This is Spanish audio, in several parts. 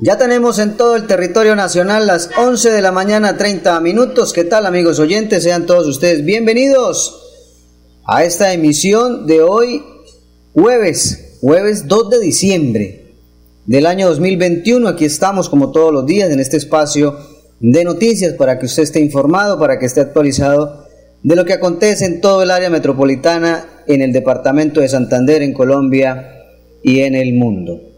Ya tenemos en todo el territorio nacional las 11 de la mañana 30 minutos. ¿Qué tal amigos oyentes? Sean todos ustedes bienvenidos a esta emisión de hoy jueves, jueves 2 de diciembre del año 2021. Aquí estamos como todos los días en este espacio de noticias para que usted esté informado, para que esté actualizado de lo que acontece en todo el área metropolitana, en el departamento de Santander, en Colombia y en el mundo.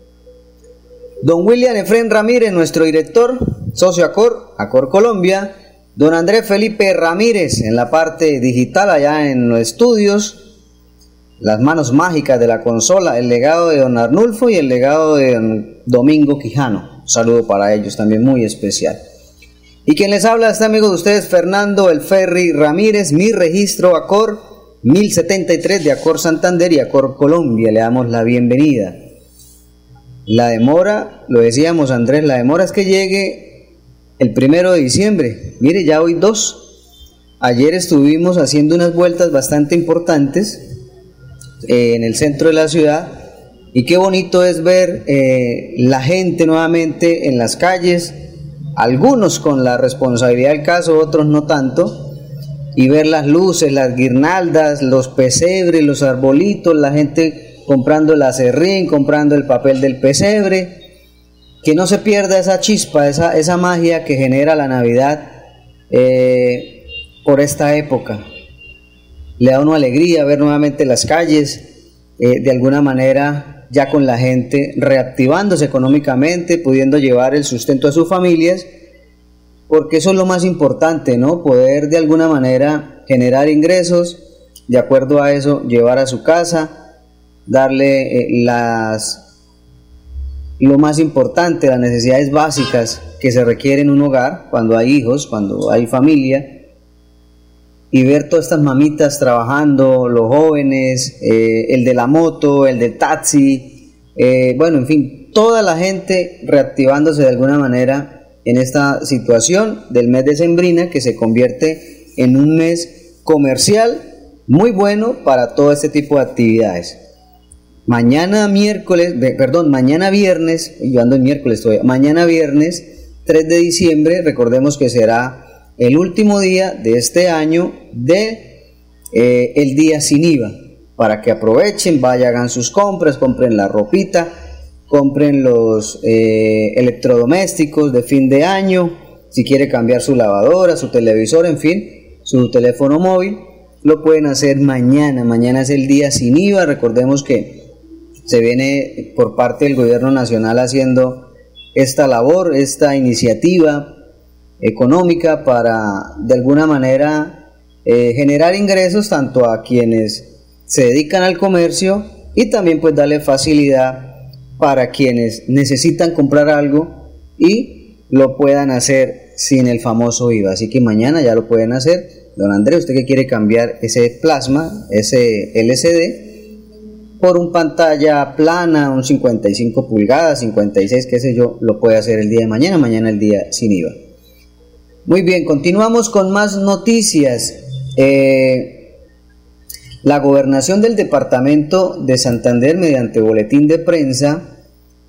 Don William Efren Ramírez, nuestro director, socio Acor, Acor Colombia. Don Andrés Felipe Ramírez en la parte digital allá en los estudios. Las manos mágicas de la consola, el legado de don Arnulfo y el legado de don Domingo Quijano. Un saludo para ellos también muy especial. Y quien les habla, este amigo de ustedes, Fernando El Ferri Ramírez, mi registro Acor 1073 de Acor Santander y Acor Colombia. Le damos la bienvenida. La demora, lo decíamos Andrés, la demora es que llegue el primero de diciembre. Mire, ya hoy dos. Ayer estuvimos haciendo unas vueltas bastante importantes eh, en el centro de la ciudad y qué bonito es ver eh, la gente nuevamente en las calles, algunos con la responsabilidad del caso, otros no tanto, y ver las luces, las guirnaldas, los pesebres, los arbolitos, la gente comprando el acerrín, comprando el papel del pesebre, que no se pierda esa chispa, esa, esa magia que genera la Navidad eh, por esta época. Le da una alegría ver nuevamente las calles, eh, de alguna manera ya con la gente reactivándose económicamente, pudiendo llevar el sustento a sus familias, porque eso es lo más importante, ¿no? Poder de alguna manera generar ingresos, de acuerdo a eso, llevar a su casa, darle eh, las lo más importante, las necesidades básicas que se requieren en un hogar, cuando hay hijos, cuando hay familia, y ver todas estas mamitas trabajando, los jóvenes, eh, el de la moto, el del taxi, eh, bueno, en fin, toda la gente reactivándose de alguna manera en esta situación del mes de Sembrina que se convierte en un mes comercial muy bueno para todo este tipo de actividades. Mañana miércoles, perdón, mañana viernes, yo ando en miércoles todavía, mañana viernes 3 de diciembre, recordemos que será el último día de este año de eh, el día sin IVA, para que aprovechen, vayan, hagan sus compras, compren la ropita, compren los eh, electrodomésticos de fin de año, si quiere cambiar su lavadora, su televisor, en fin, su teléfono móvil, lo pueden hacer mañana, mañana es el día sin IVA, recordemos que se viene por parte del gobierno nacional haciendo esta labor, esta iniciativa económica para de alguna manera eh, generar ingresos tanto a quienes se dedican al comercio y también pues darle facilidad para quienes necesitan comprar algo y lo puedan hacer sin el famoso IVA. Así que mañana ya lo pueden hacer. Don Andrés, usted que quiere cambiar ese plasma, ese LCD, por un pantalla plana, un 55 pulgadas, 56, qué sé yo, lo puede hacer el día de mañana, mañana el día sin IVA. Muy bien, continuamos con más noticias. Eh, la gobernación del departamento de Santander, mediante boletín de prensa,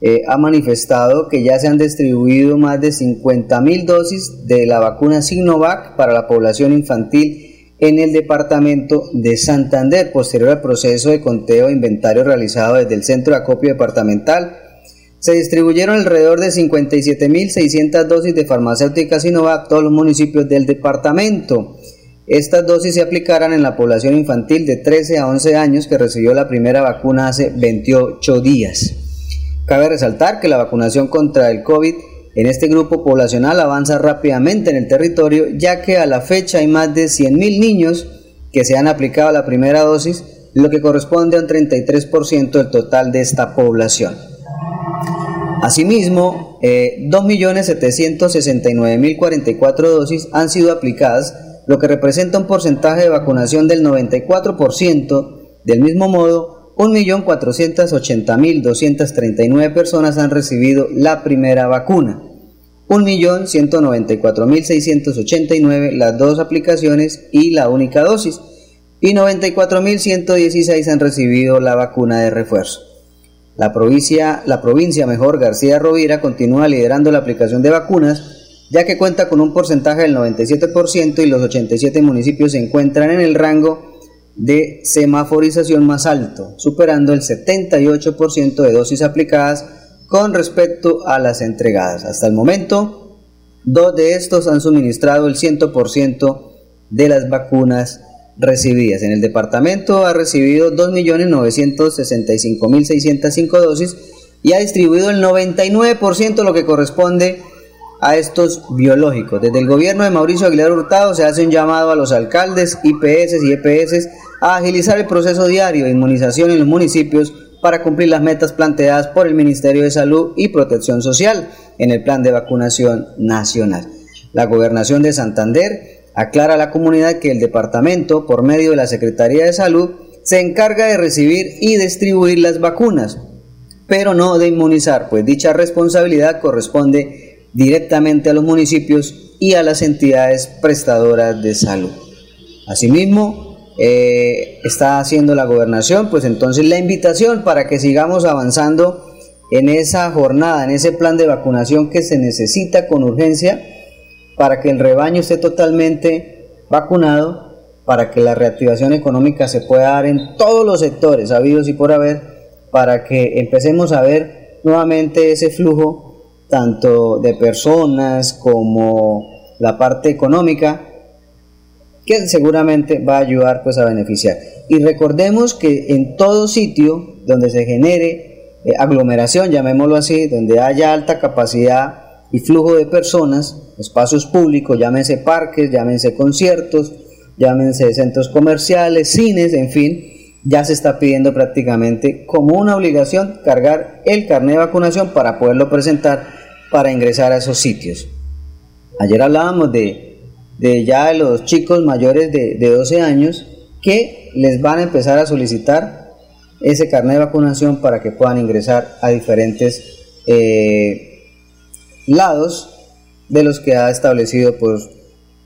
eh, ha manifestado que ya se han distribuido más de 50 mil dosis de la vacuna Sinovac para la población infantil en el departamento de Santander, posterior al proceso de conteo de inventario realizado desde el centro de acopio departamental. Se distribuyeron alrededor de 57.600 dosis de farmacéutica Sinovac a todos los municipios del departamento. Estas dosis se aplicarán en la población infantil de 13 a 11 años que recibió la primera vacuna hace 28 días. Cabe resaltar que la vacunación contra el COVID en este grupo poblacional avanza rápidamente en el territorio, ya que a la fecha hay más de 100.000 niños que se han aplicado la primera dosis, lo que corresponde a un 33% del total de esta población. Asimismo, eh, 2.769.044 dosis han sido aplicadas, lo que representa un porcentaje de vacunación del 94%. Del mismo modo, 1.480.239 personas han recibido la primera vacuna. 1.194.689 las dos aplicaciones y la única dosis. Y 94.116 han recibido la vacuna de refuerzo. La provincia, la provincia mejor García Rovira continúa liderando la aplicación de vacunas, ya que cuenta con un porcentaje del 97% y los 87 municipios se encuentran en el rango de semaforización más alto, superando el 78% de dosis aplicadas con respecto a las entregadas. Hasta el momento, dos de estos han suministrado el 100% de las vacunas recibidas. En el departamento ha recibido 2.965.605 dosis y ha distribuido el 99% lo que corresponde a estos biológicos. Desde el gobierno de Mauricio Aguilar Hurtado se hace un llamado a los alcaldes, IPS y EPS a agilizar el proceso diario de inmunización en los municipios para cumplir las metas planteadas por el Ministerio de Salud y Protección Social en el plan de vacunación nacional. La gobernación de Santander Aclara a la comunidad que el departamento, por medio de la Secretaría de Salud, se encarga de recibir y distribuir las vacunas, pero no de inmunizar, pues dicha responsabilidad corresponde directamente a los municipios y a las entidades prestadoras de salud. Asimismo, eh, está haciendo la gobernación, pues entonces la invitación para que sigamos avanzando en esa jornada, en ese plan de vacunación que se necesita con urgencia para que el rebaño esté totalmente vacunado, para que la reactivación económica se pueda dar en todos los sectores habidos y por haber, para que empecemos a ver nuevamente ese flujo tanto de personas como la parte económica que seguramente va a ayudar pues a beneficiar. Y recordemos que en todo sitio donde se genere eh, aglomeración, llamémoslo así, donde haya alta capacidad y flujo de personas, espacios públicos, llámense parques, llámense conciertos, llámense centros comerciales, cines, en fin, ya se está pidiendo prácticamente como una obligación cargar el carnet de vacunación para poderlo presentar para ingresar a esos sitios. Ayer hablábamos de, de ya de los chicos mayores de, de 12 años que les van a empezar a solicitar ese carnet de vacunación para que puedan ingresar a diferentes eh, lados de los que ha establecido pues,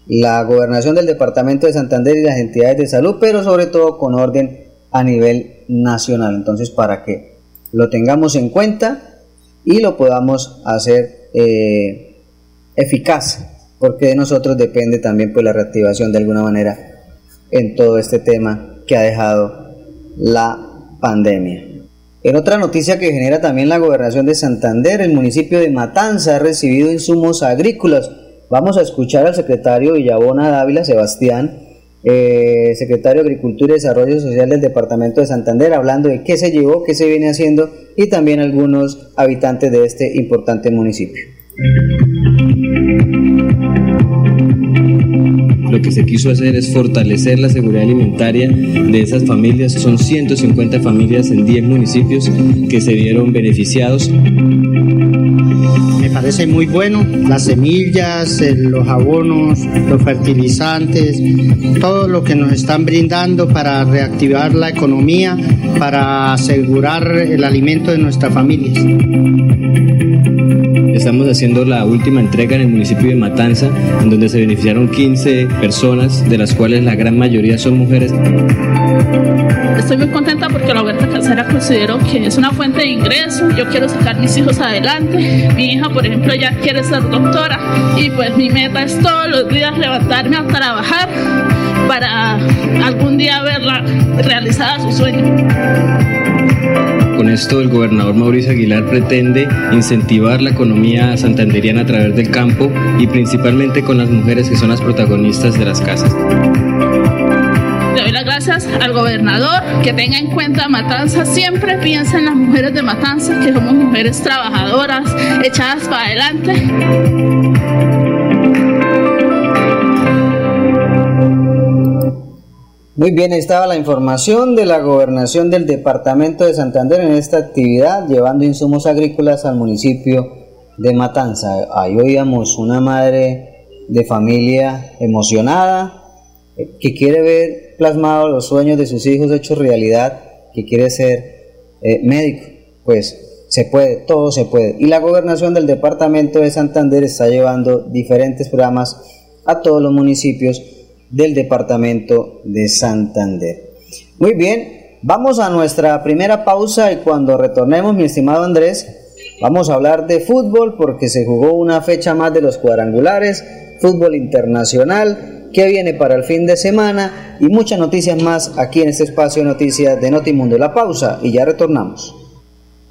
la gobernación del departamento de Santander y las entidades de salud, pero sobre todo con orden a nivel nacional. Entonces, para que lo tengamos en cuenta y lo podamos hacer eh, eficaz, porque de nosotros depende también pues, la reactivación de alguna manera en todo este tema que ha dejado la pandemia. En otra noticia que genera también la gobernación de Santander, el municipio de Matanza ha recibido insumos agrícolas. Vamos a escuchar al secretario Villabona Dávila, Sebastián, eh, secretario de Agricultura y Desarrollo Social del Departamento de Santander, hablando de qué se llevó, qué se viene haciendo y también algunos habitantes de este importante municipio. Lo que se quiso hacer es fortalecer la seguridad alimentaria de esas familias. Son 150 familias en 10 municipios que se vieron beneficiados. Me parece muy bueno las semillas, los abonos, los fertilizantes, todo lo que nos están brindando para reactivar la economía, para asegurar el alimento de nuestras familias. Estamos haciendo la última entrega en el municipio de Matanza, en donde se beneficiaron 15 personas, de las cuales la gran mayoría son mujeres. Estoy muy contenta porque la huerta casera considero que es una fuente de ingreso. Yo quiero sacar mis hijos adelante. Mi hija, por ejemplo, ya quiere ser doctora y pues mi meta es todos los días levantarme a trabajar para algún día verla realizada su sueño. Con esto el gobernador Mauricio Aguilar pretende incentivar la economía santanderiana a través del campo y principalmente con las mujeres que son las protagonistas de las casas. Le doy las gracias al gobernador que tenga en cuenta Matanza, siempre piensa en las mujeres de Matanza, que somos mujeres trabajadoras, echadas para adelante. Muy bien, estaba la información de la gobernación del departamento de Santander en esta actividad, llevando insumos agrícolas al municipio de Matanza. Ahí oíamos una madre de familia emocionada eh, que quiere ver plasmados los sueños de sus hijos hechos realidad, que quiere ser eh, médico. Pues se puede, todo se puede. Y la gobernación del departamento de Santander está llevando diferentes programas a todos los municipios del departamento de Santander. Muy bien, vamos a nuestra primera pausa y cuando retornemos, mi estimado Andrés, vamos a hablar de fútbol porque se jugó una fecha más de los cuadrangulares, fútbol internacional que viene para el fin de semana y muchas noticias más aquí en este espacio de noticias de Notimundo. La pausa y ya retornamos.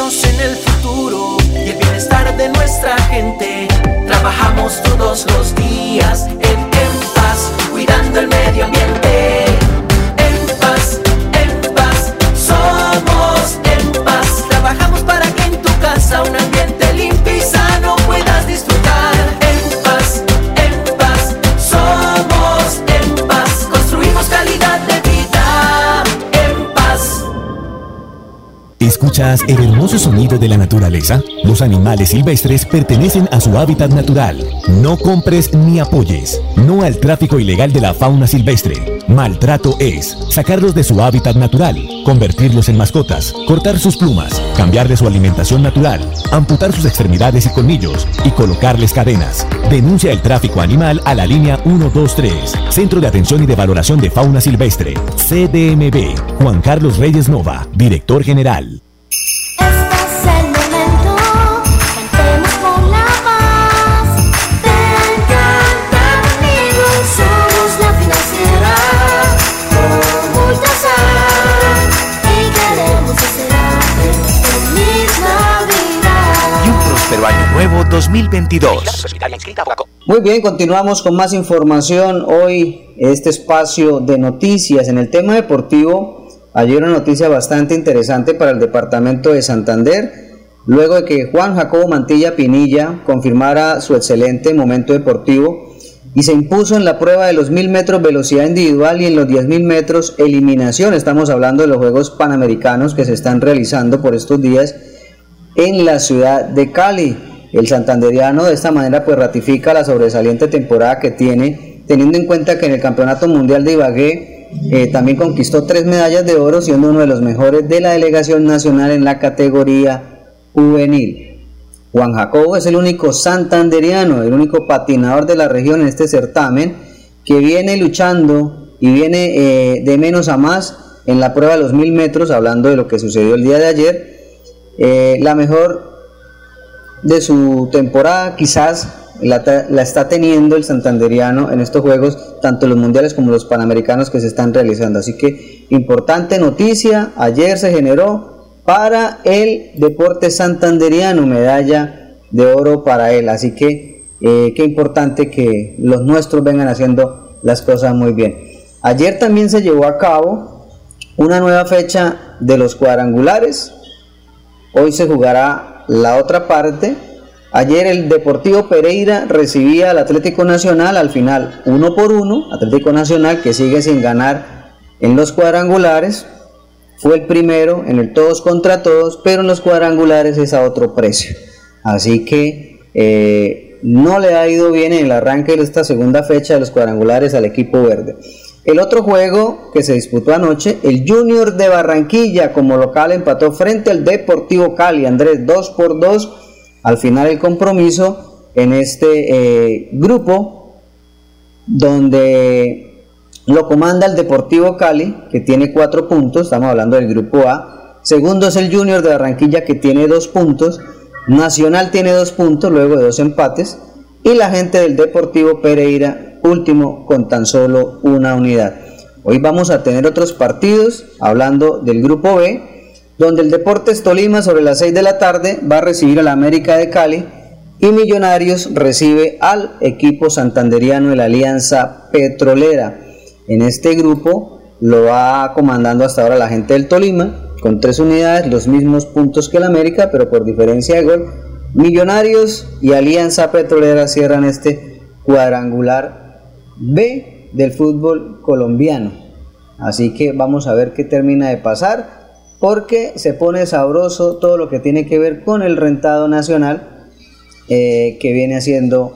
En el futuro y el bienestar de nuestra gente. Trabajamos todos los días en, en paz, cuidando el medio ambiente. En paz, en paz, somos en paz. Trabajamos para que en tu casa un ¿Escuchas el hermoso sonido de la naturaleza? Los animales silvestres pertenecen a su hábitat natural. No compres ni apoyes. No al tráfico ilegal de la fauna silvestre. Maltrato es sacarlos de su hábitat natural, convertirlos en mascotas, cortar sus plumas, cambiarles su alimentación natural, amputar sus extremidades y colmillos y colocarles cadenas. Denuncia el tráfico animal a la línea 123, Centro de Atención y de Valoración de Fauna Silvestre, CDMB. Juan Carlos Reyes Nova, Director General. Nuevo 2022. Muy bien, continuamos con más información hoy, este espacio de noticias en el tema deportivo. Ayer una noticia bastante interesante para el departamento de Santander, luego de que Juan Jacobo Mantilla Pinilla confirmara su excelente momento deportivo y se impuso en la prueba de los 1000 metros velocidad individual y en los 10.000 metros eliminación. Estamos hablando de los Juegos Panamericanos que se están realizando por estos días en la ciudad de Cali. El santanderiano de esta manera pues ratifica la sobresaliente temporada que tiene, teniendo en cuenta que en el Campeonato Mundial de Ibagué eh, también conquistó tres medallas de oro, siendo uno de los mejores de la delegación nacional en la categoría juvenil. Juan Jacobo es el único santanderiano, el único patinador de la región en este certamen, que viene luchando y viene eh, de menos a más en la prueba de los mil metros, hablando de lo que sucedió el día de ayer. Eh, la mejor de su temporada quizás la, está teniendo el santanderiano en estos juegos, tanto los mundiales como los panamericanos que se están realizando. Así que importante noticia, ayer se generó para el deporte santanderiano medalla de oro para él. Así que eh, qué importante que los nuestros vengan haciendo las cosas muy bien. Ayer también se llevó a cabo una nueva fecha de los cuadrangulares. Hoy se jugará la otra parte Ayer el Deportivo Pereira recibía al Atlético Nacional al final uno por uno. Atlético Nacional que sigue sin ganar en los cuadrangulares. Fue el primero en el todos contra todos, pero en los cuadrangulares es a otro precio. Así que eh, no le ha ido bien en el arranque de esta segunda fecha de los cuadrangulares al equipo verde. El otro juego que se disputó anoche, el Junior de Barranquilla como local empató frente al Deportivo Cali. Andrés 2 por 2 al final el compromiso en este eh, grupo donde Lo comanda el Deportivo Cali, que tiene cuatro puntos, estamos hablando del grupo A. Segundo es el Junior de Barranquilla, que tiene dos puntos. Nacional tiene dos puntos, luego de dos empates. Y la gente del Deportivo Pereira, último, con tan solo una unidad. Hoy vamos a tener otros partidos, hablando del grupo B, donde el Deportes Tolima sobre las 6 de la tarde va a recibir a la América de Cali y Millonarios recibe al equipo santanderiano de la Alianza Petrolera. En este grupo lo va comandando hasta ahora la gente del Tolima, con tres unidades, los mismos puntos que el América, pero por diferencia de gol. Millonarios y Alianza Petrolera cierran este cuadrangular B del fútbol colombiano. Así que vamos a ver qué termina de pasar, porque se pone sabroso todo lo que tiene que ver con el rentado nacional, eh, que viene haciendo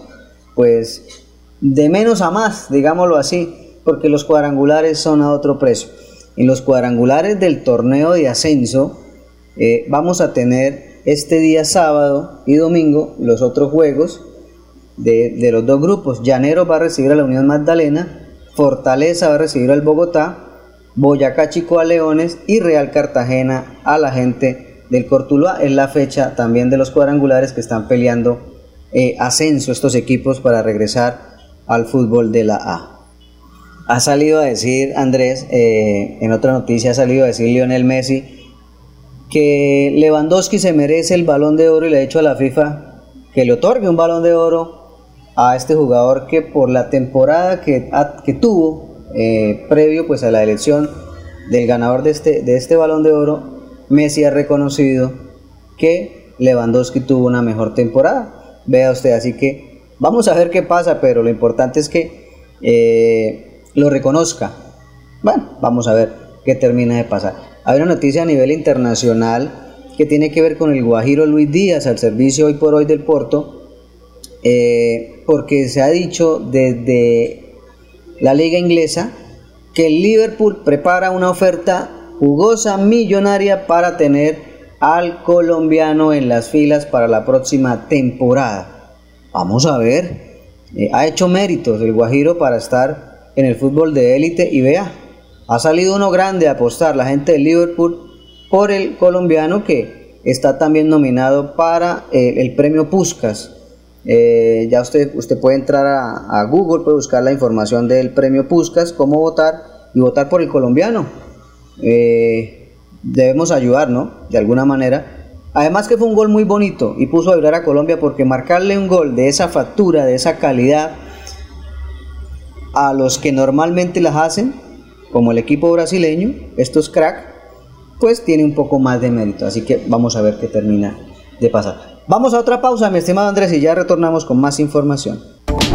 pues de menos a más, digámoslo así porque los cuadrangulares son a otro precio. En los cuadrangulares del torneo de ascenso eh, vamos a tener este día sábado y domingo los otros juegos de, de los dos grupos. Llanero va a recibir a la Unión Magdalena, Fortaleza va a recibir al Bogotá, Boyacá Chico a Leones y Real Cartagena a la gente del Cortuluá. Es la fecha también de los cuadrangulares que están peleando eh, ascenso estos equipos para regresar al fútbol de la A. Ha salido a decir Andrés, eh, en otra noticia ha salido a decir Lionel Messi, que Lewandowski se merece el balón de oro y le ha dicho a la FIFA que le otorgue un balón de oro a este jugador que por la temporada que, que tuvo eh, previo pues a la elección del ganador de este, de este balón de oro, Messi ha reconocido que Lewandowski tuvo una mejor temporada. Vea usted, así que vamos a ver qué pasa, pero lo importante es que eh, lo reconozca. Bueno, vamos a ver qué termina de pasar. Hay una noticia a nivel internacional que tiene que ver con el Guajiro Luis Díaz al servicio hoy por hoy del Porto, eh, porque se ha dicho desde la liga inglesa que el Liverpool prepara una oferta jugosa millonaria para tener al colombiano en las filas para la próxima temporada. Vamos a ver, eh, ha hecho méritos el Guajiro para estar en el fútbol de élite y vea, ha salido uno grande a apostar la gente de Liverpool por el colombiano que está también nominado para eh, el premio Puskas. Eh, ya usted, usted puede entrar a, Google, puede buscar la información del premio Puskas, cómo votar y votar por el colombiano. Eh, debemos ayudar, ¿no? De alguna manera. Además que fue un gol muy bonito y puso a vibrar a Colombia porque marcarle un gol de esa factura, de esa calidad, a los que normalmente las hacen, como el equipo brasileño, estos crack, pues tiene un poco más de mérito. Así que vamos a ver qué termina de pasar. Vamos a otra pausa, mi estimado Andrés, y ya retornamos con más información.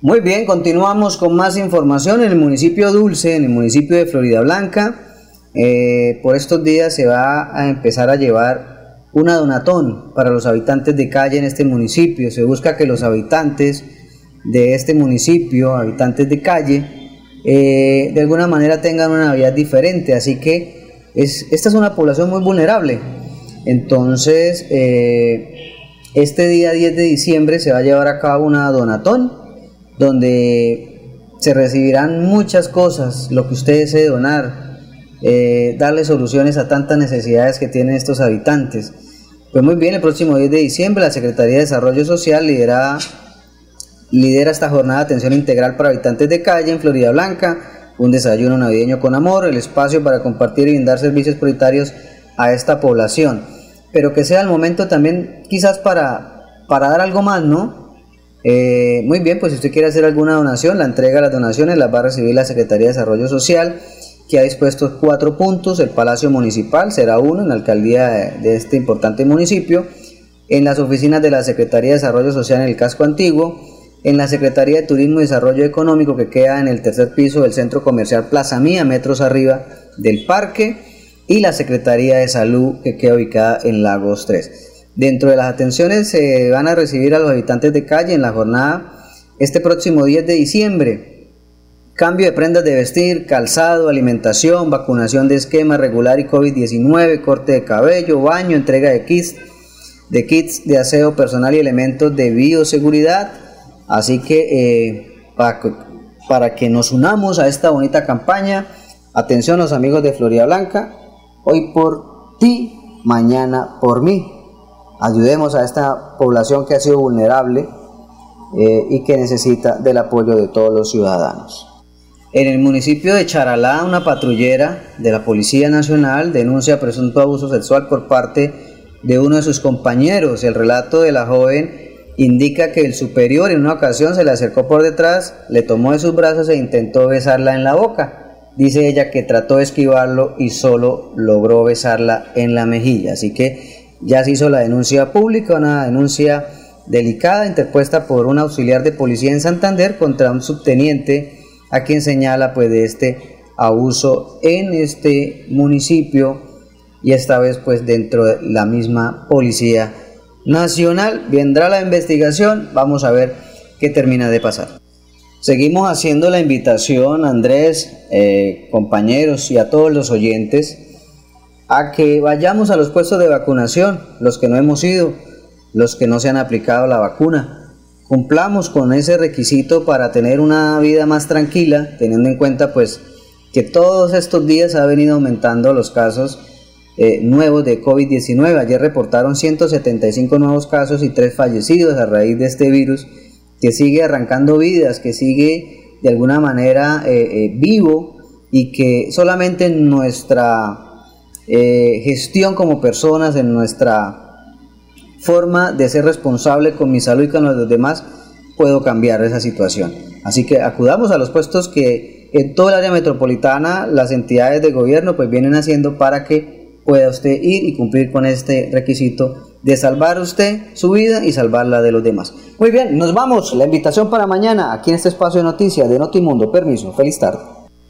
Muy bien, continuamos con más información en el municipio Dulce, en el municipio de Florida Blanca. eh, por estos días se va a empezar a llevar una donatón para los habitantes de calle en este municipio. Se busca que los habitantes de este municipio, habitantes de calle, eh, de alguna manera tengan una Navidad diferente. Así que es, esta es una población muy vulnerable. Entonces, eh, este día 10 de diciembre se va a llevar a cabo una donatón donde se recibirán muchas cosas, lo que usted desee donar, eh, darle soluciones a tantas necesidades que tienen estos habitantes. Pues muy bien, el próximo 10 de diciembre la Secretaría de Desarrollo Social lidera, lidera esta jornada de atención integral para habitantes de calle en Florida Blanca, un desayuno navideño con amor, el espacio para compartir y brindar servicios prioritarios a esta población. Pero que sea el momento también quizás para, para dar algo más, ¿no? Eh, muy bien, pues si usted quiere hacer alguna donación, la entrega de las donaciones las va a recibir la Secretaría de Desarrollo Social, que ha dispuesto cuatro puntos. El Palacio Municipal será uno en la alcaldía de, de este importante municipio, en las oficinas de la Secretaría de Desarrollo Social en el casco antiguo, en la Secretaría de Turismo y Desarrollo Económico que queda en el tercer piso del Centro Comercial Plaza Mía, metros arriba del parque, y la Secretaría de Salud que queda ubicada en Lagos 3. Dentro de las atenciones se van a recibir a los habitantes de calle en la jornada este próximo 10 de diciembre. Cambio de prendas de vestir, calzado, alimentación, vacunación de esquema regular y COVID-19, corte de cabello, baño, entrega de kits, de kits de aseo personal y elementos de bioseguridad. Así que eh, para, para que nos unamos a esta bonita campaña, atención los amigos de Florida Blanca, hoy por ti, mañana por mí. Ayudemos a esta población que ha sido vulnerable eh, y que necesita del apoyo de todos los ciudadanos. En el municipio de Charalá, una patrullera de la Policía Nacional denuncia presunto abuso sexual por parte de uno de sus compañeros. El relato de la joven indica que el superior en una ocasión se le acercó por detrás, le tomó de sus brazos e intentó besarla en la boca. Dice ella que trató de esquivarlo y solo logró besarla en la mejilla. Así que ya se hizo la denuncia pública, una denuncia delicada interpuesta por un auxiliar de policía en Santander contra un subteniente a quien señala pues de este abuso en este municipio y esta vez pues dentro de la misma policía nacional. Vendrá la investigación, vamos a ver qué termina de pasar. Seguimos haciendo la invitación, Andrés, eh, compañeros y a todos los oyentes, a que vayamos a los puestos de vacunación, los que no hemos ido, los que no se han aplicado la vacuna. Cumplamos con ese requisito para tener una vida más tranquila, teniendo en cuenta pues que todos estos días ha venido aumentando los casos eh, nuevos de COVID-19. Ayer reportaron 175 nuevos casos y 3 fallecidos a raíz de este virus que sigue arrancando vidas, que sigue de alguna manera eh, eh, vivo y que solamente en nuestra eh, gestión como personas, en nuestra forma de ser responsable con mi salud y con los demás, puedo cambiar esa situación. Así que acudamos a los puestos que en toda el área metropolitana las entidades de gobierno pues vienen haciendo para que pueda usted ir y cumplir con este requisito de salvar usted su vida y salvar la de los demás. Muy bien, nos vamos. La invitación para mañana aquí en este espacio de noticias de Notimundo. Permiso, feliz tarde.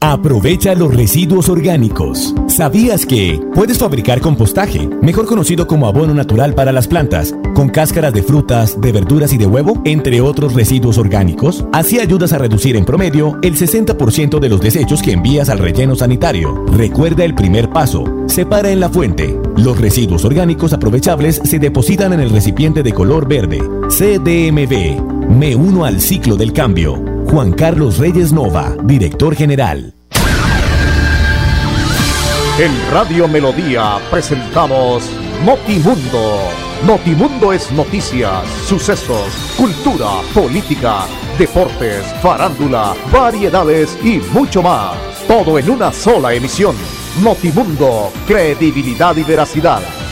Aprovecha los residuos orgánicos. ¿Sabías que puedes fabricar compostaje, mejor conocido como abono natural para las plantas, con cáscaras de frutas, de verduras y de huevo, entre otros residuos orgánicos? Así ayudas a reducir en promedio el 60% de los desechos que envías al relleno sanitario. Recuerda el primer paso. Separa en la fuente. Los residuos orgánicos aprovechables se depositan en el recipiente de color verde. CDMV. Me uno al ciclo del cambio. Juan Carlos Reyes Nova, director general. En Radio Melodía presentamos Notimundo. Notimundo es noticias, sucesos, cultura, política, deportes, farándula, variedades y mucho más. Todo en una sola emisión. Notimundo, credibilidad y veracidad.